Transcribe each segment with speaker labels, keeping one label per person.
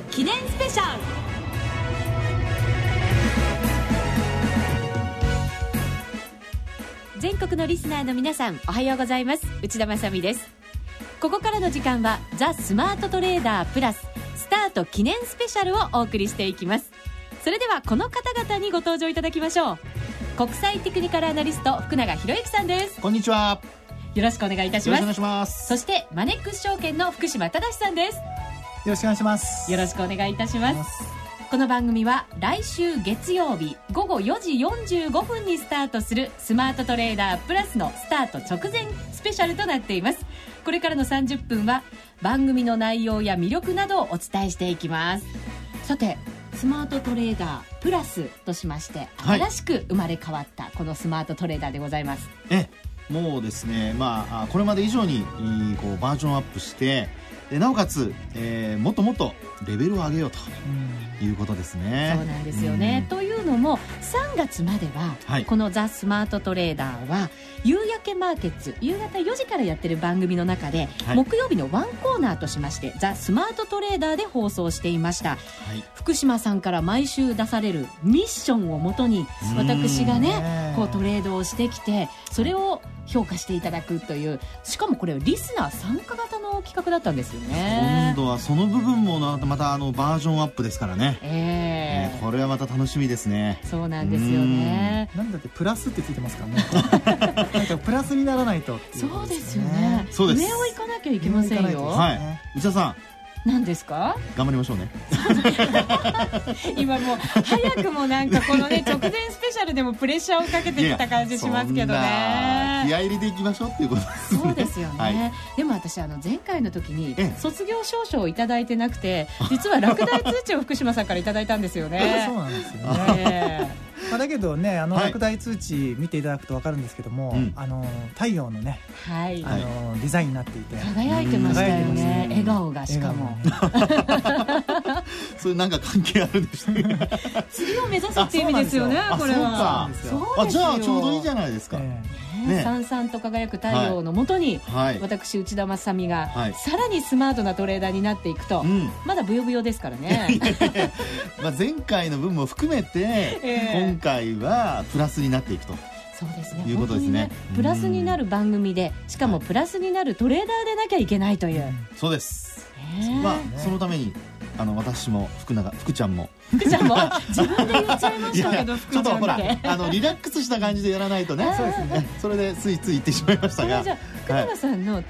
Speaker 1: ト記念スペシャル。全国のリスナーの皆さんおはようございます。内田まさです。ここからの時間はザ・スマートトレーダープラススタート記念スペシャルをお送りしていきます。それではこの方々にご登場いただきましょう。国際テクニカルアナリスト福永博之さんです。
Speaker 2: こんにちは。
Speaker 1: よろしくお願いいたします。
Speaker 2: お願いします。
Speaker 1: そしてマネックス証券の福島正さんです。よ
Speaker 3: ろしくお願いします。
Speaker 1: よろしくお願いいたします。この番組は来週月曜日午後4時45分にスタートするスマートトレーダープラスのスタート直前スペシャルとなっています。これからの30分は番組の内容や魅力などをお伝えしていきます。さてスマートトレーダープラスとしまして新しく生まれ変わったこのスマートトレーダーでございます、
Speaker 2: はい、えもうですねまあこれまで以上にこうバージョンアップしてでなおかつ、えー、もっともっとレベルを上げようということですね。
Speaker 1: そうなんですよね、うん、というのも3月までは、はい、この「ザ・スマートトレーダーは」夕焼けマーケッツ夕方4時からやってる番組の中で、はい、木曜日のワンコーナーとしまして「ザ・スマートトレーダー」で放送していました、はい、福島さんから毎週出されるミッションをもとに私がねこうトレードをしてきてそれを評価していただくというしかもこれリスナー参加型の企画だったんですよね。
Speaker 2: 今度はその部分もまたあのバージョンアップですからね、
Speaker 1: え
Speaker 2: ー、えー、これはまた楽しみですね。
Speaker 1: そうなんですよね。
Speaker 3: なんだってプラスってついてますからね。なんかプラスにならないと、
Speaker 1: ね、そうですよね。
Speaker 2: そうです。
Speaker 1: 上を行かなきゃいけませんよ。
Speaker 2: はい。内田さん
Speaker 1: 何ですか？
Speaker 2: 頑張りましょうね。
Speaker 1: 今もう早くもなんかこのね直前スペシャルでもプレッシャーをかけてきた感じしますけどね。
Speaker 2: 気合入れていきましょうっていうことです、
Speaker 1: ね、そうですよね、はい、でも私あの前回の時に卒業証書を頂いてなくて実は落第通知を福島さんから頂いたんですよね。
Speaker 3: そうなんですよ。ね、まあ、だけどねあの落第通知見ていただくと分かるんですけども、はい、あの太陽のね、
Speaker 1: はい、
Speaker 3: あのデザインになっていて。
Speaker 1: 輝いてましたよね。笑顔がしかも。
Speaker 2: それなんか関係あるんですね。
Speaker 1: 次を目指すっていう意味ですよねこれは。
Speaker 2: あじゃあちょうどいいじゃないですか、え
Speaker 1: ーね、さんさんと輝く太陽のもとに、はい、私内田正美が、はい、さらにスマートなトレーダーになっていくと、うん、まだブヨブヨですからね。
Speaker 2: まあ前回の分も含めて、えー、今回はプラスになっていくと。
Speaker 1: そうですね。
Speaker 2: いうことですね。ね
Speaker 1: プラスになる番組で、しかもプラスになるトレーダーでなきゃいけないという。
Speaker 2: そうです。まあそのためにあの私も福永福ちゃんも。
Speaker 1: 福ちゃんも？自分で言っちゃいましたけど
Speaker 2: ちょっとほらあのリラックスした感じでやらないとね。そうですね。それでついつい言ってしまいましたが
Speaker 1: 福永さんの違う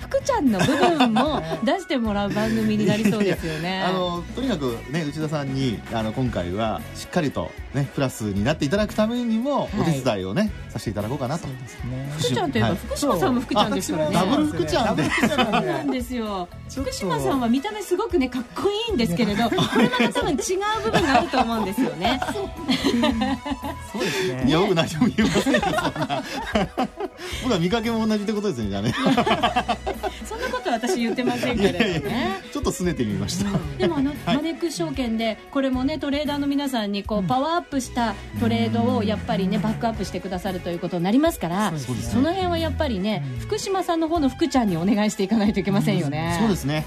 Speaker 1: 福ちゃんの部分も出してもらう番組になりそうですよね。
Speaker 2: あのとにかくね内田さんにあの今回はしっかりとねプラスになっていただくためにもお手伝いをね、させていただこうかなと。
Speaker 1: 福ちゃんといえば福島さんも福ちゃんですからね。
Speaker 2: ダブル福ちゃんで。
Speaker 1: そうなんですよ。福島さんは見た目すごくねかっこいいんですけれど これまた多分違う部分があると思うんですよね。
Speaker 3: そうですね。
Speaker 2: いや僕何も言いませんよ 僕は見かけも同じってことですねじゃあね。
Speaker 1: そんなこと私言ってませんけれどね。
Speaker 2: ちょっと拗ねてみました、
Speaker 1: でもあの、マネックス証券でこれもねトレーダーの皆さんにこうパワーアップしたトレードをやっぱりねバックアップしてくださるということになりますからその辺はやっぱりね福島さんの方の福ちゃんにお願いしていかないといけませんよね、
Speaker 2: そうですね、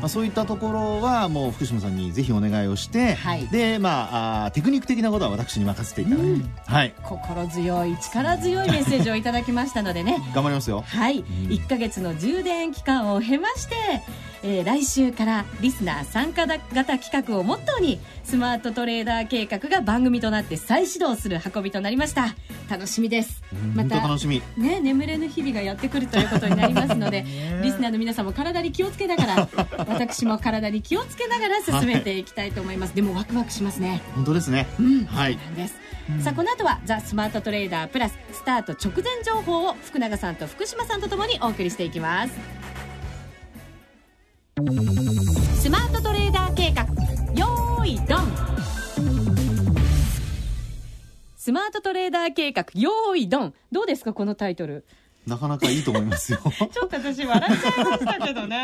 Speaker 2: まあ、そういったところはもう福島さんにぜひお願いをして、はい、でまああテクニック的なことは私に任せていただいて、うん、はい、
Speaker 1: 心強い力強いメッセージをいただきましたのでね。
Speaker 2: 頑張りますよ。
Speaker 1: はい、うん、1か月の充電期間を経ましてえー、来週からリスナー参加型企画をモットーにスマートトレーダー計画が番組となって再始動する運びとなりました。楽しみです。
Speaker 2: また楽しみ、
Speaker 1: ね、眠れぬ日々がやってくるということになりますので リスナーの皆さんも体に気をつけながら 私も体に気をつけながら進めていきたいと思います、はい、でもワクワクしますね。
Speaker 2: 本当ですね、
Speaker 1: うん、はい。なんです。さあこの後はザ・スマートトレーダープラススタート直前情報を福永さんと福島さんとともにお送りしていきますスマートトレーダー計画。よーいドン。スマートトレーダー計画。よーいドン。どうですかこのタイトル。
Speaker 2: なかなかいいと思いますよ。
Speaker 1: ちょっと私笑っちゃいましたけどね。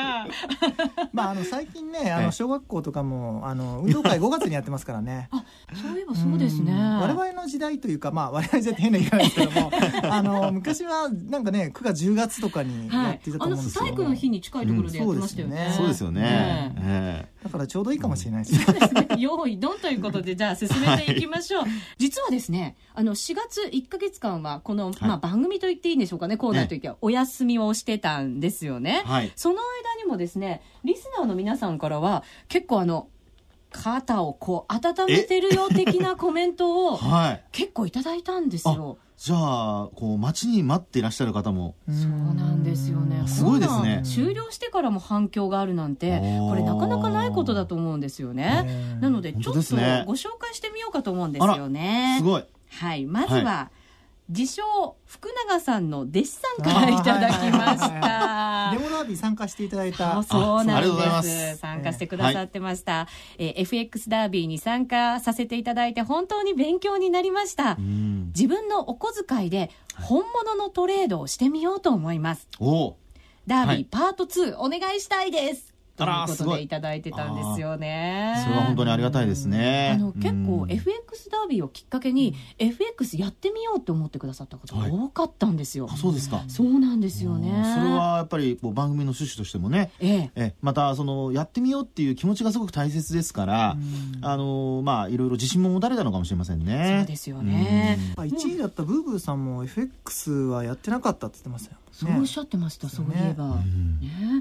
Speaker 3: まああの最近ねあの小学校とかもあの運動会5月にやってますからね。
Speaker 1: あそういえばそうですね。
Speaker 3: 我々の時代というかまあ我々の時代って変な言い方ですけどもあの昔はなんかね9月10月とかにやってたと思うんですよ、
Speaker 1: はい、あの体育の日に近いところでやってましたよね、
Speaker 2: うん、そうですよね、ね
Speaker 3: え。ー、だからちょうどいいかもしれないです。ね、
Speaker 1: そうですね。用意ドンということでじゃあ進めていきましょう、はい、実はですねあの4月1か月間はこの、まあ、番組と言っていいんでしょうかね。コーナーといってお休みをしてたんですよね、はい、その間にもですねリスナーの皆さんからは結構あの肩をこう温めてるよ的なコメントを 結構いただいたんですよ。
Speaker 2: じゃあこう待ちに待っていらっしゃる方も。
Speaker 1: そうなんですよね。
Speaker 2: すごいですね。
Speaker 1: 終了してからも反響があるなんてこれなかなかないことだと思うんですよね。なのでちょっとご紹介してみようかと思うんですよね。
Speaker 2: すごい。
Speaker 1: はい。まずは、はい自称福永さんの弟子さんからいただきました。
Speaker 3: デモラービー参加していただいた。
Speaker 1: そうなんです。参加してくださってました、えー、えー、FX ダービーに参加させていただいて本当に勉強になりました。自分のお小遣いで本物のトレードをしてみようと思います。ダービーパート2、お願いしたいですということでいただいてたんですよね。
Speaker 2: それは本当にありがたいですね。
Speaker 1: あの結構 FX ダービーをきっかけに FX やってみようと思ってくださった方が多かったんですよ。
Speaker 2: はい、そうですか。
Speaker 1: そうなんですよね。
Speaker 2: それはやっぱりこう番組の趣旨としてもね、えええまたそのやってみようっていう気持ちがすごく大切ですから、あのまあいろいろ自信も持たれたのかもしれませんね。
Speaker 1: そうですよね。
Speaker 3: 1位だったブーブーさんも FX はやってなかったって言ってましたよ。
Speaker 1: そうおっしゃってました、そういえば、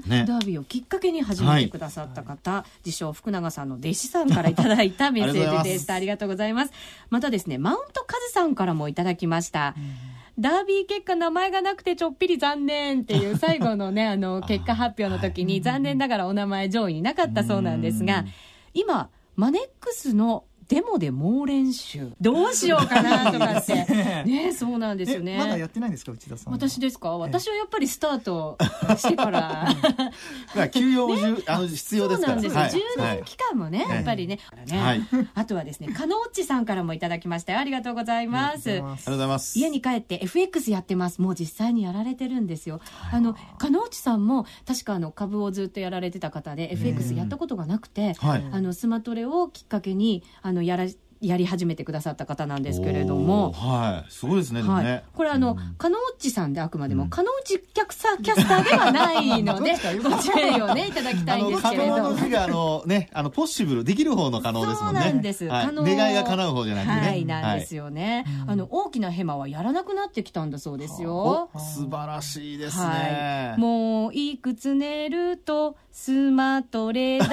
Speaker 1: ね。ダービーをきっかけに始めてくださった方、自称福永さんの弟子さんからいただいたメッセージでした。ありがとうございます。またですねマウントカズさんからもいただきました、ダービー結果名前がなくてちょっぴり残念っていう最後のね あの結果発表の時に残念ながらお名前上位になかったそうなんですが今マネックスのデモで猛練習。どうしようかなとかって。ねそうなんですよね。
Speaker 3: まだやってないんですか内田さん
Speaker 1: 私ですか？私はやっぱりスタートしてから。
Speaker 2: 休養も、ね、あの必要ですから。そう
Speaker 1: なんですよ、はい、10年期間もね、はい、やっぱりね,、はい、あとはですね加納っちさんからもいただきましたありがとうございます。ありが
Speaker 2: とうございます。
Speaker 1: 家に帰って FX やってます。もう実際にやられてるんですよ。あの加納っちさんも確かあの株をずっとやられてた方で FX やったことがなくて、あのスマトレをきっかけにあのやらやり始めてくださった方なんですけれども、
Speaker 2: はい、すごいですね、はい、
Speaker 1: これあの、加納っちさんであくまでも、加納っちキャスターキャスターではないので、ご注意をね、いただきたいんですけれど。
Speaker 2: 可能が、あの、ね、あの、ポッシブル、できる方の可能ですもんね。
Speaker 1: そうなんです。
Speaker 2: はい、願いが叶う方じゃなくてね。
Speaker 1: はい、なんですよね。あの、大きなヘマはやらなくなってきたんだそうですよ。
Speaker 2: 素晴らしいですね。
Speaker 1: もう、いくつ寝ると、スマトレダ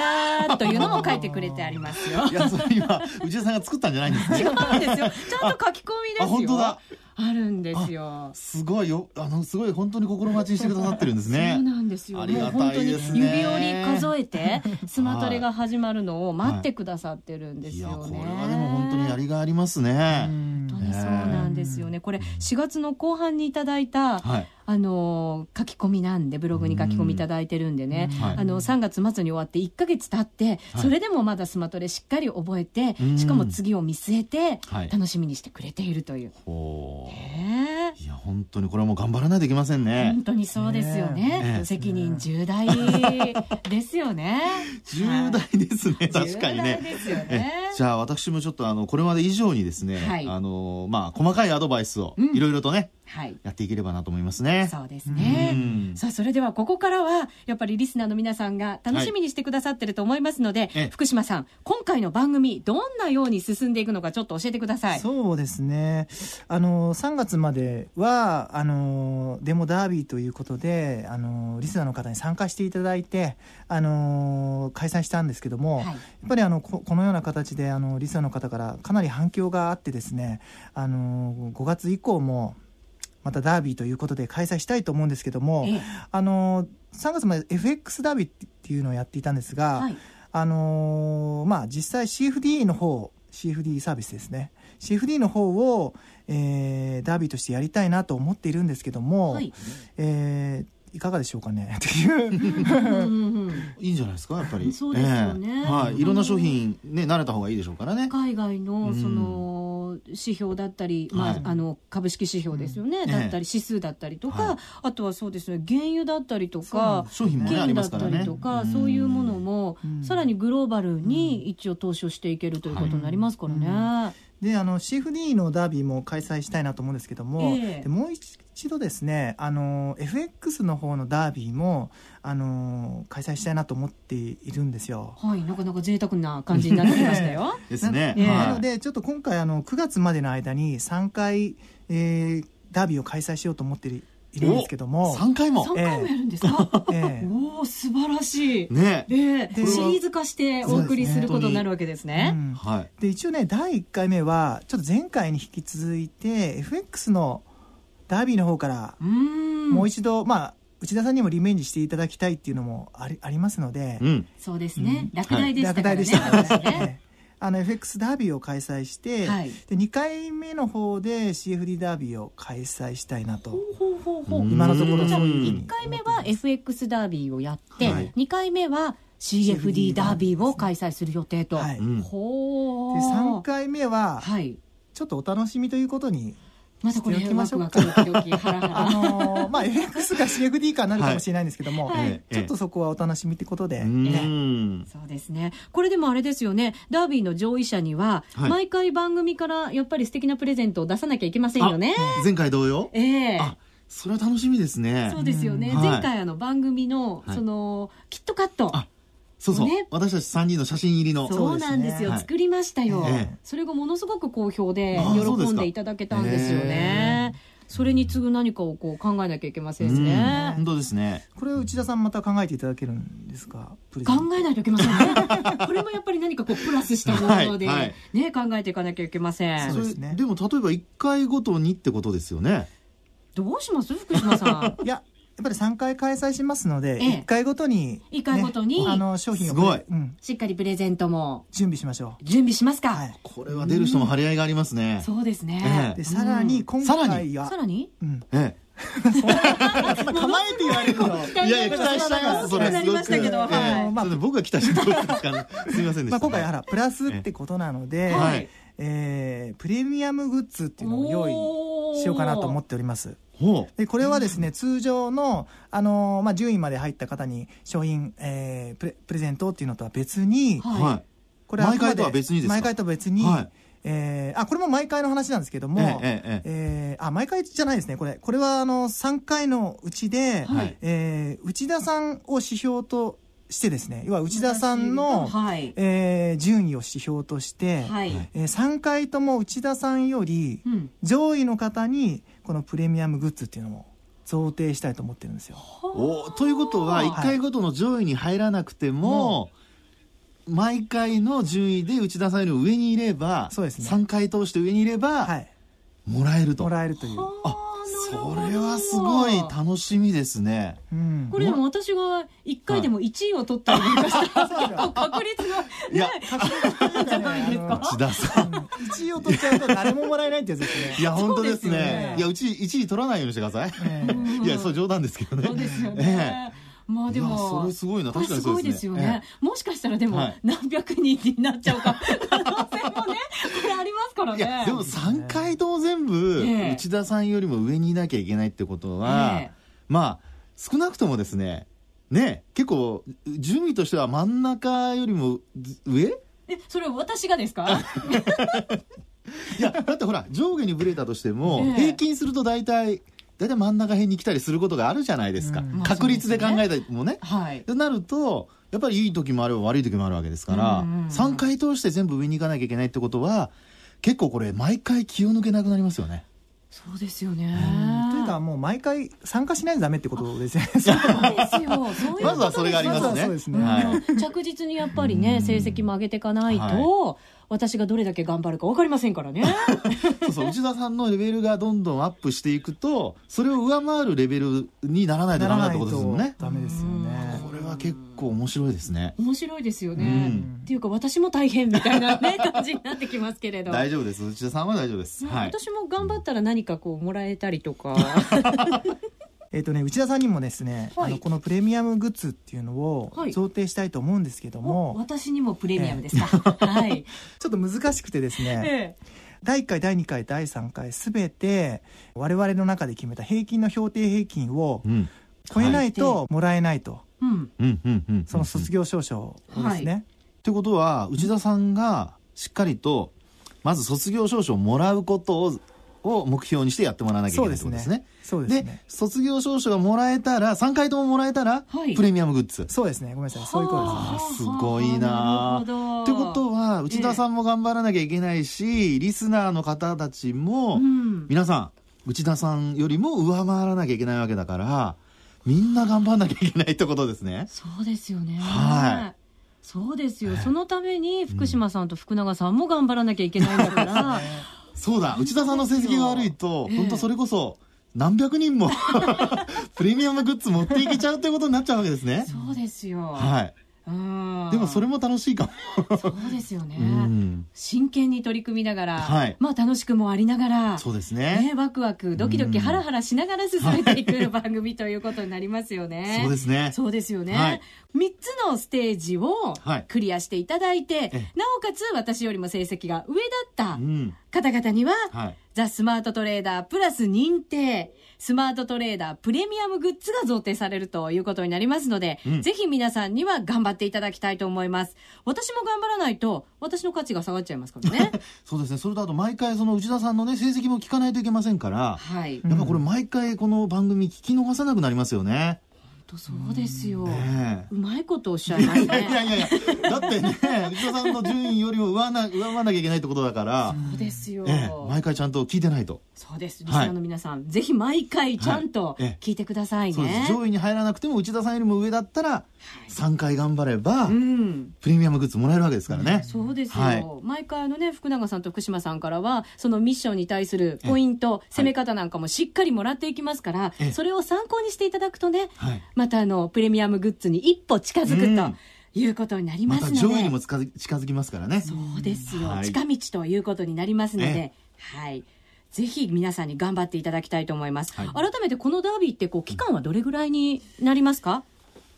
Speaker 1: ーというのも書いてくれてありますよ。
Speaker 2: いや、それ今、内田さんが作ったんじゃないんですね。違
Speaker 1: うんですよ。ちゃんと書き込みですよ。
Speaker 2: 本当だ。
Speaker 1: あるんですよ。
Speaker 2: すごいよ、あの、すごい本当に心待ちにしてくださってるんですね。
Speaker 1: そうなんですよ。
Speaker 2: ありがたいですね。
Speaker 1: 指折り数えて、スマトレが始まるのを待ってくださってるんですよね。はい、
Speaker 2: これはでも本当にやりがありますね。
Speaker 1: 本当にそうなんですよね。これ、4月の後半にいただいた、はいあの書き込みなんでブログに書き込みいただいてるんでね、はい、あの3月末に終わって1か月経って、それでもまだスマトレしっかり覚えて、しかも次を見据えて楽しみにしてくれているという。
Speaker 2: はい、いや本当にこれはもう頑張らないといけませんね。
Speaker 1: 本当にそうですよね。責任重大ですよね。
Speaker 2: 重大ですね、確かにね。じゃあ私もちょっとあのこれまで以上にですね、あのまあ細かいアドバイスをいろいろとね、はい、やっていければなと思いますね。
Speaker 1: そうですね。さあ、それではここからは、やっぱりリスナーの皆さんが楽しみにしてくださってると思いますので、はい、福島さん、今回の番組、どんなように進んでいくのか、ちょっと教えてください。
Speaker 3: そうですね。あの、3月までは、あの、デモダービーということで、あの、リスナーの方に参加していただいて、あの、開催したんですけども、はい、やっぱりあのこ、このような形で、あの、リスナーの方からかなり反響があってですね、あの、5月以降も、またダービーということで開催したいと思うんですけども、あの3月まで FX ダービーっていうのをやっていたんですが、はい、あのまあ、実際 CFD の方 CFD サービスですね。CFD の方を、えー、ダービーとしてやりたいなと思っているんですけども、はい、えーいかがでしょうかね？っていう。
Speaker 2: いいんじゃないですかやっぱり。
Speaker 1: そうですよね、
Speaker 2: えー、はい。いろんな商品ね慣れた方がいいでしょうからね。
Speaker 1: 海外のその、の指標だったり、まあ、あの株式指標ですよね、だったり指数だったりとか、あとはそうですね原油だったりとか
Speaker 2: 商品も、ね、
Speaker 1: だったりとか、そういうものも、さらにグローバルに一応投資をしていけるということになりますからね。
Speaker 3: であの CFD のダービーも開催したいなと思うんですけども、えー、でもう一度ですねあの FX の方のダービーもあの開催したいなと思っているんですよ。
Speaker 1: はいなかなか贅沢な感じになってきましたよ。
Speaker 2: ですね。
Speaker 3: なのでちょっと今回あの9月までの間に3回、えー、ダービーを開催しようと思っているいるんですけども。
Speaker 2: 3回も。
Speaker 1: 3回もやるんですか、ええ、おお素晴らしい。ね。でシリーズ化してお送りすることになるわけですね、うん、
Speaker 3: はい、で一応ね第1回目はちょっと前回に引き続いて FX のダービーの方からもう一度まあ内田さんにもリベンジしていただきたいっていうのもありありますので、
Speaker 1: うん、そうですね、うん、落第でしたからね、はい、落第でしたからね
Speaker 3: あの FX ダービーを開催して、はい、で2回目の方で CFD ダービーを開催したいなと。今のところそういう
Speaker 1: 1回目は FX ダービーをやって、はい、2回目は CFD ダービーを開催する予定と、はい、
Speaker 3: ほで3回目は、はい、ちょっとお楽しみということに
Speaker 1: またこれワクワクドキドキハラハラ。あ
Speaker 3: のー、まあ FX か CFD かなるかもしれないんですけども、はい、ちょっとそこはお楽しみってことで、ね、
Speaker 1: そうですね。これでもあれですよね。ダービーの上位者には、はい、毎回番組からやっぱり素敵なプレゼントを出さなきゃいけませんよね。
Speaker 2: 前回同様？
Speaker 1: ええ。ー
Speaker 2: それは楽しみですね。
Speaker 1: そうですよね。前回あの番組の、その、キットカット。
Speaker 2: そうそう、ね、私たち3人の写真入りの
Speaker 1: そうなんですよ、ね、作りましたよ、それがものすごく好評で喜んでいただけたんですよねそれに次ぐ何かをこう考えなきゃいけませんね。
Speaker 2: 本当ですね。
Speaker 3: これ内田さんまた考えていただけるんですか？
Speaker 1: 考えないといけませんね。これもやっぱり何かこうプラスしたもので、ね、はい、考えていかなきゃいけません。
Speaker 2: そうですね。でも例えば一回ごとにってことですよね。
Speaker 1: どうします？福島さ
Speaker 3: ん。いややっぱり3回開催しますので、1回ごとに、
Speaker 1: 1回ごとに、
Speaker 3: あの商品を
Speaker 2: すごい、
Speaker 1: うん、しっかりプレゼントも。
Speaker 3: 準備しましょ
Speaker 1: う。準備しますか、はい、
Speaker 2: これは出る人も張り合いがありますね、
Speaker 1: そうですね、
Speaker 3: でさらに今回は
Speaker 1: さらに？
Speaker 3: うん。ええ。構えて言われると。
Speaker 2: いやいや、期待しちゃいます。それ、すごく。まあ、僕が期待してどうですかすみませんでした。まあ、
Speaker 3: 今回、あら、プラスってことなので、はい。えー、プレミアムグッズっていうのを用意しようかなと思っております。でこれはですね、通常の、あのー、まあ、順位まで入った方に商品、えー、プレプレゼントっていうのとは別に、
Speaker 2: はい、これ毎回とは別にですか？
Speaker 3: 毎回とは別に、はい、えー、あこれも毎回の話なんですけども、えー、ええー、あ毎回じゃないですねこれ。これはあの3回のうちで、はい、えー、内田さんを指標としてですね要は内田さんの、はい、えー、順位を指標として、はい。えー、3回とも内田さんより上位の方にこのプレミアムグッズっていうのを贈呈したいと思ってるんですよ。
Speaker 2: おということは1回ごとの上位に入らなくても、はい、毎回の順位で内田さんより上にいればそうです、ね、3回通して上にいれば、はい、もらえると。
Speaker 3: もらえるという。あ
Speaker 2: それはすごい楽しみですね。
Speaker 1: うん、これでも私が一回でも1位を取ったりなんかしたら、確率が、ね、いや、確率じゃないですか？
Speaker 2: 内田さん。
Speaker 3: 1位を取っちゃうと誰ももらえないってやつですね。
Speaker 2: いや、本当ですね。いや、うち1位取らないようにしてください。いや、そう冗談ですけどね。
Speaker 1: そうですよね。まあでも
Speaker 2: それすごいな。確かにすご
Speaker 1: いですよね、もしかしたらでも何百人になっちゃうか可能性もねこれありますからね。
Speaker 2: でも3回とも全部内田さんよりも上にいなきゃいけないってことは、まあ少なくともですねね結構順位としては真ん中よりも上？
Speaker 1: えそれ私がですか？
Speaker 2: いやだってほら上下にぶれたとしても、平均すると大体大体真ん中辺に来たりすることがあるじゃないですか、うん、確率で考えたりもね。はい、となるとやっぱりいい時もあれば悪い時もあるわけですから、うんうんうん、3回通して全部上に行かなきゃいけないってことは結構これ毎回気を抜けなくなりますよね。
Speaker 1: そうですよね。
Speaker 3: というかもう毎回参加しないとダメってことですね。
Speaker 1: そうですよ。そういう
Speaker 2: まずはそれがありますね。
Speaker 3: そうですね。
Speaker 1: はい、着実にやっぱりね成績も上げていかないと。はい私がどれだけ頑張るか分かりませんからね。
Speaker 2: そうそう内田さんのレベルがどんどんアップしていくとそれを上回るレベルにならないとダメだってことですもんね。
Speaker 3: ダメですよね。
Speaker 2: これは結構面白いですね。
Speaker 1: 面白いですよね、っていうか私も大変みたいなね感じになってきますけれど。
Speaker 2: 大丈夫です。内田さんは大丈夫です、
Speaker 1: はい、私も頑張ったら何かこうもらえたりとか
Speaker 3: えっ、とね、内田さんにもですね、はい、あのこのプレミアムグッズっていうのを贈呈したいと思うんですけども、
Speaker 1: はい、私にもプレミアムですか、えー、はい。
Speaker 3: ちょっと難しくてですね、えー第1回第2回第3回すべて我々の中で決めた平均の評定平均を超えないともらえないと、その卒業証書をですね。
Speaker 2: と、はい、いうことは内田さんがしっかりとまず卒業証書をもらうことをを目標にしてやってもらわなきゃいけないってことですね。
Speaker 3: そうですね。
Speaker 2: で、卒業証書がもらえたら、3回とももらえたら、はい、プレミアムグッズ。
Speaker 3: そうですね。ごめんなさい。そういうこと
Speaker 2: ですね。すごいなってことは、内田さんも頑張らなきゃいけないし、えー、リスナーの方たちも、うん、皆さん、内田さんよりも上回らなきゃいけないわけだから、みんな頑張らなきゃいけないってことですね。
Speaker 1: そうですよね。はい。そうですよ、そのために福島さんと福永さんも頑張らなきゃいけないんだから、
Speaker 2: そうだ内田さんの成績が悪いと、本当それこそ何百人も プレミアムグッズ持っていけちゃうということになっちゃうわけですね。
Speaker 1: そうですよ。
Speaker 2: はい。でもそれも楽しいか
Speaker 1: も。そうですよね、うん、真剣に取り組みながら、はい、まあ楽しくもありながら
Speaker 2: そうですね。
Speaker 1: ねワクワクドキドキハラハラしながら進めていく番組ということになりますよね、
Speaker 2: そうですね。
Speaker 1: そうですよね、はい、3つのステージをクリアしていただいて、はい、なおかつ私よりも成績が上だった方々には、はいザ・スマートトレーダープラス認定、スマートトレーダープレミアムグッズが贈呈されるということになりますので、うん、ぜひ皆さんには頑張っていただきたいと思います。私も頑張らないと、私の価値が下がっちゃいますからね。
Speaker 2: そうですね。それとあと毎回その内田さんのね、成績も聞かないといけませんから、はい。やっぱこれ毎回この番組聞き逃さなくなりますよね。
Speaker 1: 当そうですよ、ね、うまいことおっしゃいますね。
Speaker 2: いやいやいやだってね内田さんの順位よりも上な 上回らなきゃいけないってことだから。
Speaker 1: そうですよ、
Speaker 2: ええ、毎回ちゃんと聞いてないと。
Speaker 1: そうです。リスナーの皆さん、はい、ぜひ毎回ちゃんと聞いてくださいね、
Speaker 2: はい、上位に入らなくても内田さんよりも上だったら3回頑張れば、うん、プレミアムグッズもらえるわけですからね、
Speaker 1: そうですよ、はい、毎回あのね福永さんと福島さんからはそのミッションに対するポイント攻め方なんかもしっかりもらっていきますから、それを参考にしていただくとね、またあのプレミアムグッズに一歩近づくと、いうことになりますので、
Speaker 2: ま、上位にも近づきますからね。
Speaker 1: そうですよ、はい、近道ということになりますので、はい。ぜひ皆さんに頑張っていただきたいと思います、はい、改めてこのダービーってこう期間はどれぐらいになりますか？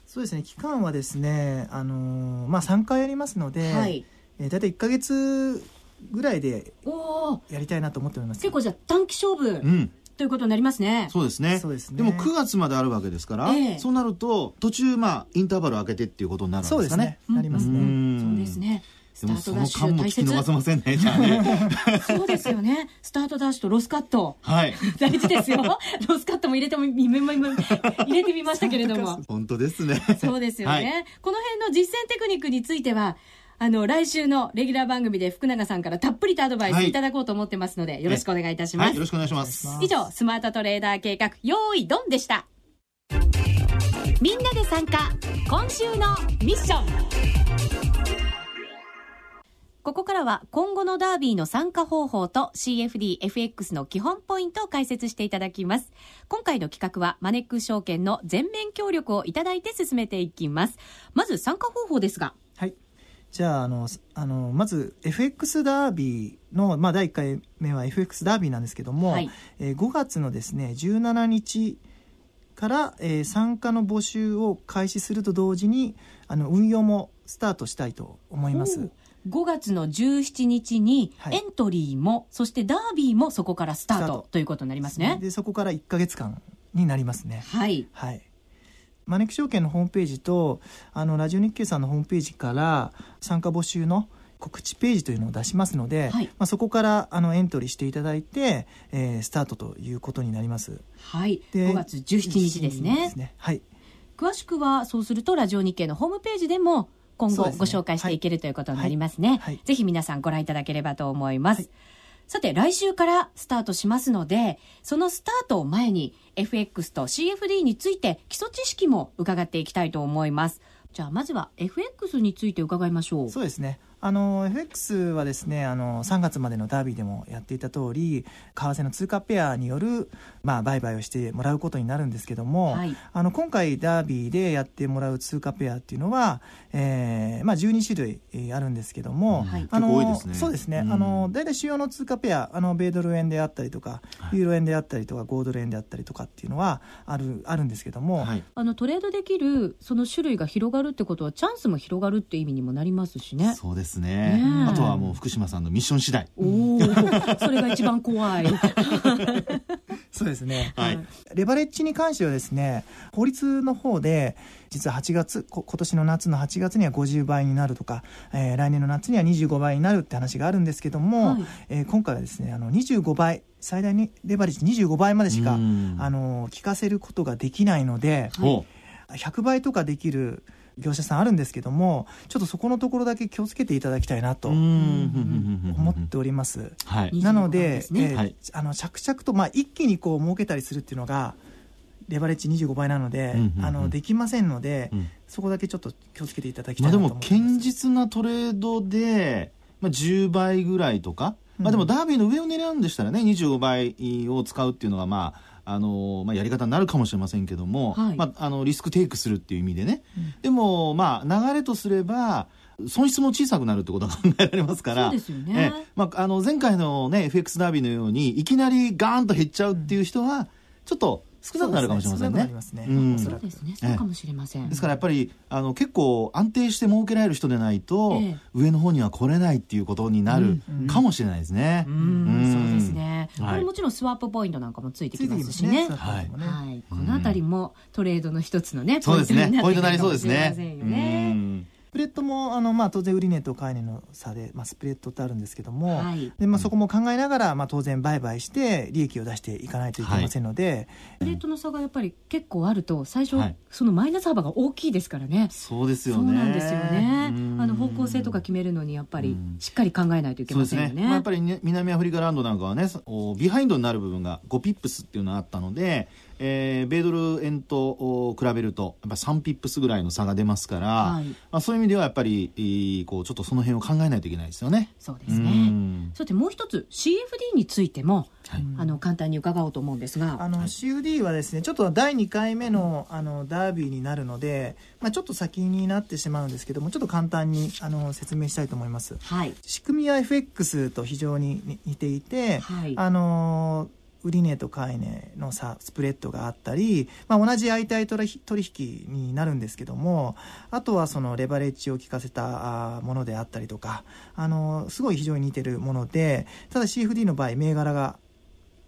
Speaker 3: そうですね。期間はですね、あのー、まあ、3回やりますので、はい。えー、大体1か月ぐらいでやりたいなと思っております。
Speaker 1: 結構じゃあ短期勝負、うんということになりますね。
Speaker 2: そうですね。そうですね。でも9月まであるわけですから、えー、そうなると途中まあインターバル開けてっていうことになるんですかね。
Speaker 3: ねなります
Speaker 1: ね。そうですね。
Speaker 2: スタートダッシュ大切。逃せませんね、じゃあね。
Speaker 1: そうですよね。スタートダッシュとロスカット。
Speaker 2: はい。
Speaker 1: 大事ですよ。ロスカットも入れても、入れてみましたけれども。
Speaker 2: 本当ですね。
Speaker 1: そうですよね。はい、この辺の実践テクニックについては、あの、来週のレギュラー番組で福永さんからたっぷりとアドバイスいただこうと思ってますので、はい、よろしくお願いいたします、はい、
Speaker 2: よろしくお願いします。
Speaker 1: 以上、スマートトレーダー計画、用意ドンでした。みんなで参加、今週のミッション。ここからは今後のダービーの参加方法と CFD、FX の基本ポイントを解説していただきます。今回の企画はマネックス証券の全面協力をいただいて進めていきます。まず参加方法ですが。
Speaker 3: はい。じゃあ、あの、あの、まず FX ダービーの、まあ、第1回目は FX ダービーなんですけども、はい、えー、5月のですね、17日から、えー、参加の募集を開始すると同時に、あの、運用もスタートしたいと思います。
Speaker 1: 5月の17日にエントリーも、はい、そしてダービーもそこからスタートということになりますね。
Speaker 3: でそこから1か月間になりますね。
Speaker 1: はい、
Speaker 3: はいマネック証券のホームページとあのラジオ日経さんのホームページから参加募集の告知ページというのを出しますので、はい、まあ、そこからあのエントリーしていただいて、えー、スタートということになります。
Speaker 1: はい、で5月17日ですね。ですね。
Speaker 3: はい、
Speaker 1: 詳しくはそうするとラジオ日経のホームページでも今後ご紹介していける、ね、ということになりますね、はい、ぜひ皆さんご覧いただければと思います。さて、来週からスタートしますので、そのスタートを前に FX と CFD について基礎知識も伺っていきたいと思います。じゃあ、まずは FX について伺いましょう。
Speaker 3: そうですね。あの FX はですねあの3月までのダービーでもやっていた通り為替の通貨ペアによる、まあ、売買をしてもらうことになるんですけども、はい、あの今回ダービーでやってもらう通貨ペアっていうのは、えーまあ、12種類あるんですけども、
Speaker 2: はい、あの、
Speaker 3: そうですね、うん、あの大体主要の通貨ペアあの米ドル円であったりとか、ユーロ円であったりとか5ドル円であったりとかっていうのはあるあるんですけども、はい、
Speaker 1: あのトレードできるその種類が広がるってことはチャンスも広がるっていう意味にもなりますしね。
Speaker 2: そうですですね。あとはもう福島さんのミッション次第。
Speaker 1: おお、それが一番怖い。
Speaker 3: そうですね。はい。レバレッジに関してはですね、法律の方で、実は8月、今年の夏の8月には50倍になるとか、えー、来年の夏には25倍になるって話があるんですけども、はい、えー、今回はですね、あの25倍、最大にレバレッジ25倍までしか、あの、聞かせることができないので、はい、100倍とかできる、業者さんあるんですけどもちょっとそこのところだけ気をつけていただきたいなと思っております。はい、なので、ね。えーはい、あの着々と、まあ、一気にこう儲けたりするっていうのがレバレッジ25倍なので、あのできませんので、うん、そこだけちょっと気をつけていただきたいなと思います。
Speaker 2: まあ、でも堅実なトレードで、まあ、10倍ぐらいとか、まあ、でもダービーの上を狙うんでしたらね25倍を使うっていうのがまああのまあ、やり方になるかもしれませんけども、はい、まあ、あのリスクテイクするっていう意味でね、うん、でも、まあ、流れとすれば損失も小さくなるってことが考えられますから、
Speaker 1: ね。
Speaker 2: まあ、あの前回の、ね、FX ダービーのようにいきなりガーンと減っちゃうっていう人はちょっと少なくなるかもしれませんね。
Speaker 1: そうですね。そうかもしれません。
Speaker 2: ですからやっぱりあの結構安定して儲けられる人でないと、ええ、上の方には来れないっていうことになるかもしれないですね。
Speaker 1: うん、そうですね。これもちろんスワップポイントなんかもついてきますしね。はい。はい。このあたりもトレードの一つのね、
Speaker 2: ポイントになってくるかもしれませんよ
Speaker 1: ね。
Speaker 3: スプレッドもあの、まあ、当然売値と買い値の差で、まあ、スプレッドってあるんですけども、はい、でまあ、そこも考えながら、まあ、当然売買して利益を出していかないといけませんので、はい、
Speaker 1: スプレッドの差がやっぱり結構あると最初、はい、そのマイナス幅が大きいですからね。
Speaker 2: そうですよね。
Speaker 1: そうなんですよね。あの方向性とか決めるのにやっぱりしっかり考えないといけませんよね、ね。まあ、
Speaker 2: やっぱり、ね、南アフリカランドなんかはねビハインドになる部分が5ピップスっていうのがあったのでえー、米ドル円と比べるとやっぱ3ピップスぐらいの差が出ますから、はい、まあ、そういう意味ではやっぱりこうちょっとその辺を考えないといけないですよね。
Speaker 1: そうですね。そしてもう一つ CFD についても、はい、あの簡単に伺おうと思うんですが。
Speaker 3: あの CFD はですねちょっと第2回目のあのデビューになるので、まあ、ちょっと先になってしまうんですけどもちょっと簡単にあの説明したいと思います。はい、仕組みは FX と非常に似ていて、はい、あの売値と買い値の差スプレッドがあったり、まあ、同じ相対取引になるんですけどもあとはそのレバレッジを効かせたものであったりとかあのすごい非常に似てるものでただ CFD の場合銘柄が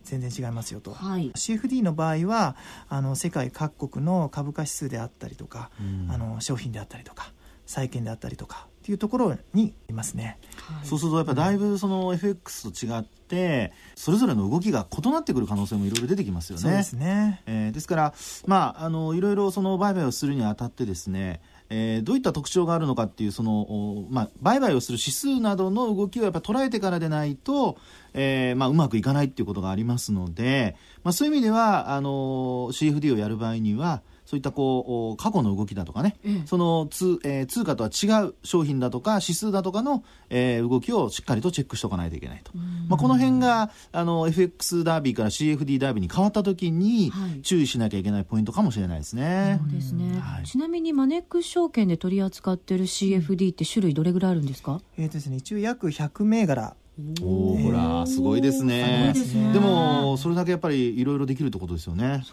Speaker 3: 全然違いますよと、はい、CFD の場合はあの世界各国の株価指数であったりとか、うん、あの商品であったりとか債券であったりとかっていうところにいますね、
Speaker 2: はい、そうするとやっぱだいぶその FX と違ってそれぞれの動きが異なってくる可能性もいろいろ出てきますよね。
Speaker 3: そうですね、
Speaker 2: えー、ですからまああのいろいろその売買をするにあたってですねえー、どういった特徴があるのかっていうその、まあ、売買をする指数などの動きをやっぱ捉えてからでないと、えーまあ、うまくいかないっていうことがありますので、まあ、そういう意味ではあの CFD をやる場合にはそういったこう過去の動きだとかね、うん、その通,、えー、通貨とは違う商品だとか指数だとかの、えー、動きをしっかりとチェックしておかないといけないと、まあ、この辺があの FX ダービーから CFD ダービーに変わった時に注意しなきゃいけないポイントかもしれないですね。
Speaker 1: そうですね、はい、ちなみにマネックス証券で取り扱っている CFD って種類どれぐらいあるんですか、
Speaker 3: えーとですね、一応約100銘柄
Speaker 2: おおほらすごいですね。でもそれだけやっぱりいろいろできるってことですよね。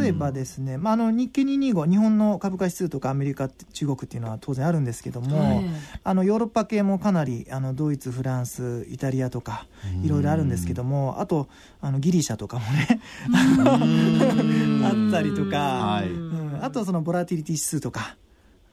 Speaker 3: 例えばですね、まあ、あの日経225日本の株価指数とかアメリカ中国っていうのは当然あるんですけども、はい、あのヨーロッパ系もかなりあのドイツフランスイタリアとかいろいろあるんですけどもあとあのギリシャとかもね あったりとか、あとはそのボラティリティ指数とか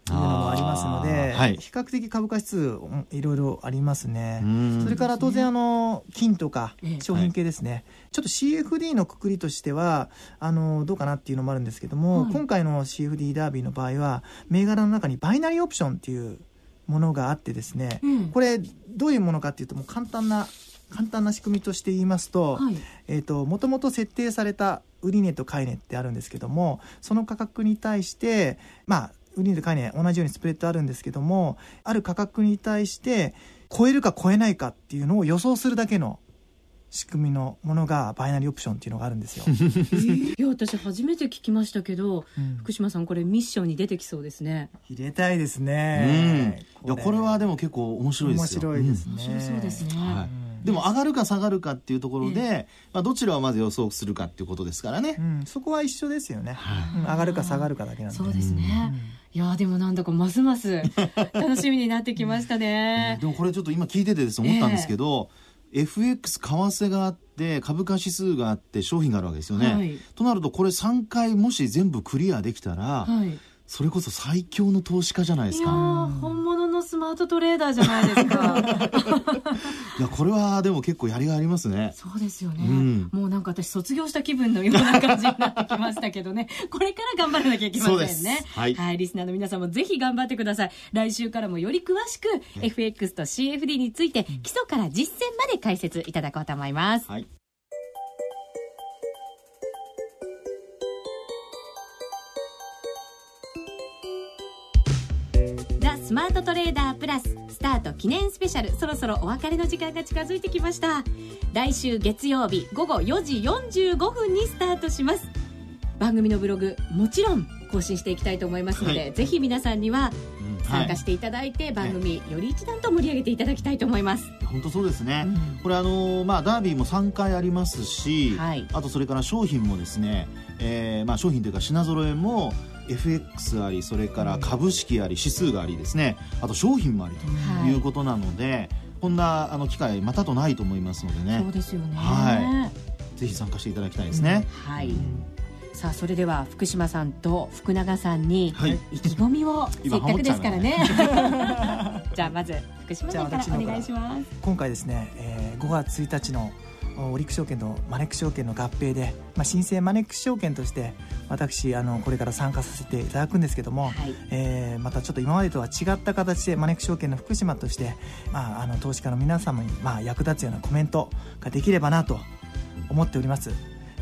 Speaker 3: ありますので、はい、比較的株価指数いろいろありますね。それから当然あの金とか商品系ですね、はい、ちょっと CFD のくくりとしてはあのどうかなっていうのもあるんですけども、はい、今回の CFD ダービーの場合は銘柄の中にバイナリーオプションっていうものがあってですね、うん、これどういうものかっていうともう簡単な簡単な仕組みとして言いますと,、えーと、もともと設定された売値と買い値ってあるんですけどもその価格に対してまあ売値と買い値同じようにスプレッドあるんですけどもある価格に対して超えるか超えないかっていうのを予想するだけの仕組みのものがバイナリーオプションっていうのがあるんですよ。え
Speaker 1: ー、いや私初めて聞きましたけど、うん、福島さんこれミッションに出てきそうですね。
Speaker 3: 入れたいですね。
Speaker 2: うん、いやこれはでも結構面白いです
Speaker 3: よ。面白いですね。
Speaker 1: 面白そうですね。はい
Speaker 2: でも上がるか下がるかっていうところで、まあ、どちらをまず予想するかっていうことですからね、
Speaker 3: うん、そこは一緒ですよね、はい、上がるか下がるかだけなんで。
Speaker 1: そうですね、いやでもなんだかますます 楽しみになってきましたね、
Speaker 2: でもこれちょっと今聞いててです思ったんですけど、えー、FX 為替があって株価指数があって商品があるわけですよね、はい、となるとこれ3回もし全部クリアできたら、はいそれこそ最強の投資家じゃないですか。
Speaker 1: 本物のスマートトレーダーじゃないですか。
Speaker 2: いや、これはでも結構やりがいありますね。
Speaker 1: そうですよね。うん、もうなんか私卒業した気分のような感じになってきましたけどね。これから頑張らなきゃいけませんね。はい、はい。リスナーの皆さんもぜひ頑張ってください。来週からもより詳しく、FX と CFD について基礎から実践まで解説いただこうと思います。はい。スマートトレーダープラススタート記念スペシャル。そろそろお別れの時間が近づいてきました。来週月曜日午後4時45分にスタートします。番組のブログもちろん更新していきたいと思いますので、はい、ぜひ皆さんには参加していただいて、はい、番組より一段と盛り上げていただきたいと思います。
Speaker 2: 本当そうですね、うん、これあのまあダービーも3回ありますし、はい、あとそれから商品もですね、えー、まあ商品というか品揃えも FX ありそれから株式あり指数がありですね。あと商品もありとい。うことなので、はい、こんなあの機会またとないと思いますのでね。
Speaker 1: そうですよね。は
Speaker 2: い。ぜひ参加していただきたいですね、
Speaker 1: うん、はい、さあそれでは福島さんと福永さんに意気込みを、せっかくですからね。じゃあまず福島さんからお願いします。
Speaker 3: 今回ですね、えー、5月1日のオリック証券とマネック証券の合併で、まあ、新生マネックス証券として私あのこれから参加させていただくんですけども、はい、えー、またちょっと今までとは違った形でマネックス証券の福島として、まあ、あの投資家の皆様に、まあ、役立つようなコメントができればなと思っております。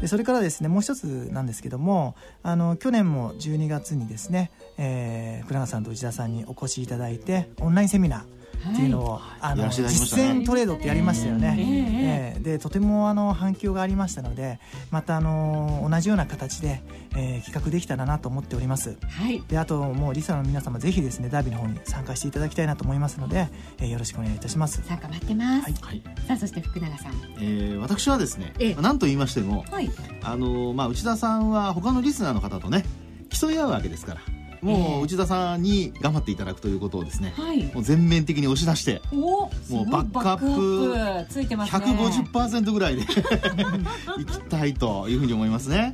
Speaker 3: でそれからですねもう一つなんですけどもあの去年も12月にですね、えー、倉永さんと内田さんにお越しいただいてオンラインセミナーっていうのを、あの実践トレードってやりましたよね、えー、でとてもあの反響がありましたのでまたあの同じような形で、えー、企画できたらなと思っております、はい、であともうリサの皆様ぜひですねダービーの方に参加していただきたいなと思いますので、えー、よろしくお願いいたします。
Speaker 1: 参加待ってます、はい、さあそして福永さん、
Speaker 2: えー、私はですね、えー、何と言いましても、はい、あのまあ内田さんは他のリスナーの方とね競い合うわけですからもう内田さんに頑張っていただくということをですね、はい、もう全面的に押し出してもうバックアップついてます、ね、150%ぐらいで いきたいというふうに思いますね。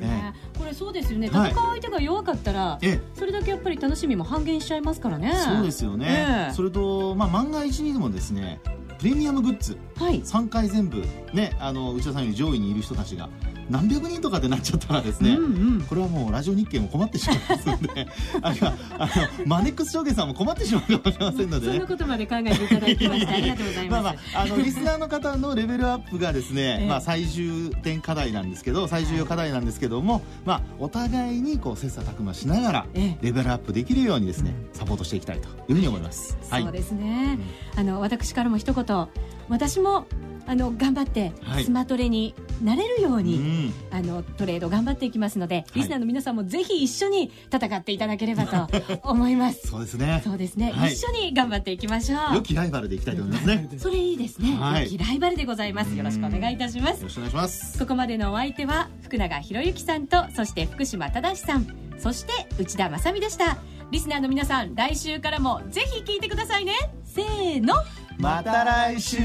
Speaker 1: ね、これそうですよね。戦う相手が弱かったら、それだけやっぱり楽しみも半減しちゃいますからね。
Speaker 2: そうですよね、それと、まあ、万が一にでもですねプレミアムグッズ、はい、3回全部ねあの内田さんより上位にいる人たちが何百人とかってなっちゃったらですね、うんうん、これはもうラジオ日経も困ってしまいますので あるいはあのマネックス証券さんも困ってしまうかもしれませんので、ね、
Speaker 1: そんなことまで考えていただきましてありがとうございます。まあまあ
Speaker 2: あのリスナーの方のレベルアップがですね、ええ、まあ最終点課題なんですけど最重要課題なんですけども、まあお互いにこう切磋琢磨しながらレベルアップできるようにですね、サポートしていきたいというふうに思います、
Speaker 1: はい、そうですね、うん、あの私からも一言。私もあの頑張ってスマトレになれるように、はい、あのトレード頑張っていきますので、リスナーの皆さんもぜひ一緒に戦っていただければと 思います。
Speaker 2: そうですね。
Speaker 1: そうですね、はい、一緒に頑張っていきましょ
Speaker 2: う。良きライバルでいきたいと思いますね。
Speaker 1: それいいですね、はい、良きライバルでございます。よろしくお願いいたします。
Speaker 2: よろしくお願いします。
Speaker 1: ここまでのお相手は福永博之さんとそして福島正さん。そして内田正美でした。リスナーの皆さん来週からもぜひ聞いてくださいね。せーの。
Speaker 2: また来週